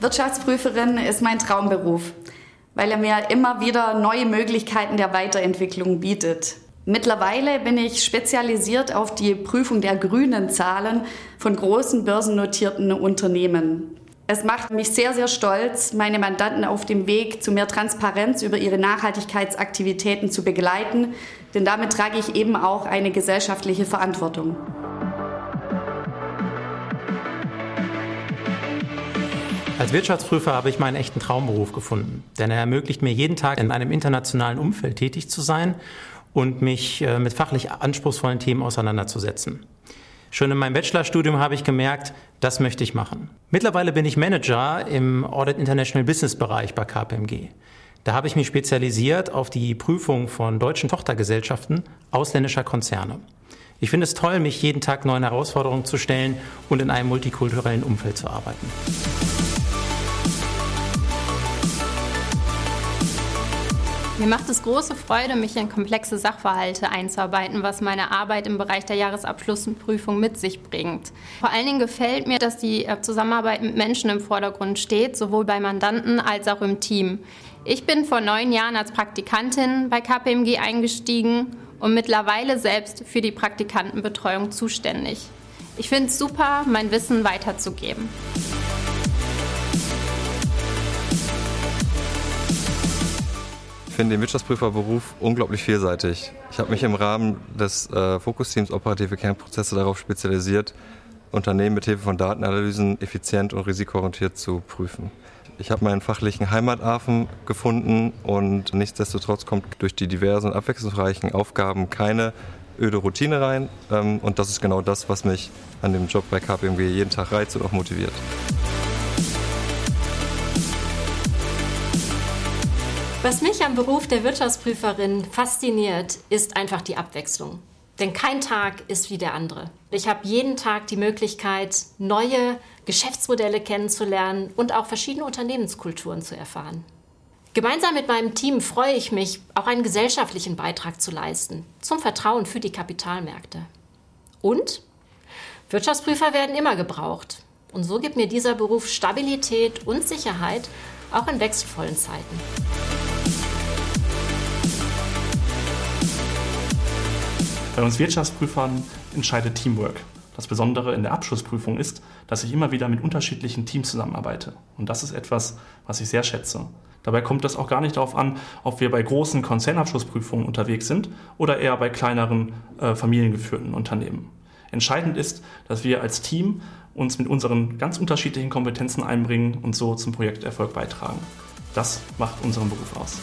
Wirtschaftsprüferin ist mein Traumberuf, weil er mir immer wieder neue Möglichkeiten der Weiterentwicklung bietet. Mittlerweile bin ich spezialisiert auf die Prüfung der grünen Zahlen von großen börsennotierten Unternehmen. Es macht mich sehr, sehr stolz, meine Mandanten auf dem Weg zu mehr Transparenz über ihre Nachhaltigkeitsaktivitäten zu begleiten, denn damit trage ich eben auch eine gesellschaftliche Verantwortung. Als Wirtschaftsprüfer habe ich meinen echten Traumberuf gefunden, denn er ermöglicht mir jeden Tag in einem internationalen Umfeld tätig zu sein und mich äh, mit fachlich anspruchsvollen Themen auseinanderzusetzen. Schon in meinem Bachelorstudium habe ich gemerkt, das möchte ich machen. Mittlerweile bin ich Manager im Audit International Business Bereich bei KPMG. Da habe ich mich spezialisiert auf die Prüfung von deutschen Tochtergesellschaften ausländischer Konzerne. Ich finde es toll, mich jeden Tag neuen Herausforderungen zu stellen und in einem multikulturellen Umfeld zu arbeiten. Mir macht es große Freude, mich in komplexe Sachverhalte einzuarbeiten, was meine Arbeit im Bereich der Jahresabschlussprüfung mit sich bringt. Vor allen Dingen gefällt mir, dass die äh, Zusammenarbeit mit Menschen im Vordergrund steht, sowohl bei Mandanten als auch im Team. Ich bin vor neun Jahren als Praktikantin bei KPMG eingestiegen und mittlerweile selbst für die Praktikantenbetreuung zuständig. Ich finde es super, mein Wissen weiterzugeben. Finde den Wirtschaftsprüferberuf unglaublich vielseitig. Ich habe mich im Rahmen des äh, Fokusteams Operative Kernprozesse darauf spezialisiert, Unternehmen mit Hilfe von Datenanalysen effizient und risikoorientiert zu prüfen. Ich habe meinen fachlichen Heimathafen gefunden und nichtsdestotrotz kommt durch die diversen und abwechslungsreichen Aufgaben keine öde Routine rein. Ähm, und das ist genau das, was mich an dem Job bei KPMG jeden Tag reizt und auch motiviert. Was mich am Beruf der Wirtschaftsprüferin fasziniert, ist einfach die Abwechslung. Denn kein Tag ist wie der andere. Ich habe jeden Tag die Möglichkeit, neue Geschäftsmodelle kennenzulernen und auch verschiedene Unternehmenskulturen zu erfahren. Gemeinsam mit meinem Team freue ich mich, auch einen gesellschaftlichen Beitrag zu leisten zum Vertrauen für die Kapitalmärkte. Und Wirtschaftsprüfer werden immer gebraucht. Und so gibt mir dieser Beruf Stabilität und Sicherheit, auch in wechselvollen Zeiten. Bei uns Wirtschaftsprüfern entscheidet Teamwork. Das Besondere in der Abschlussprüfung ist, dass ich immer wieder mit unterschiedlichen Teams zusammenarbeite. Und das ist etwas, was ich sehr schätze. Dabei kommt es auch gar nicht darauf an, ob wir bei großen Konzernabschlussprüfungen unterwegs sind oder eher bei kleineren äh, familiengeführten Unternehmen. Entscheidend ist, dass wir als Team uns mit unseren ganz unterschiedlichen Kompetenzen einbringen und so zum Projekterfolg beitragen. Das macht unseren Beruf aus.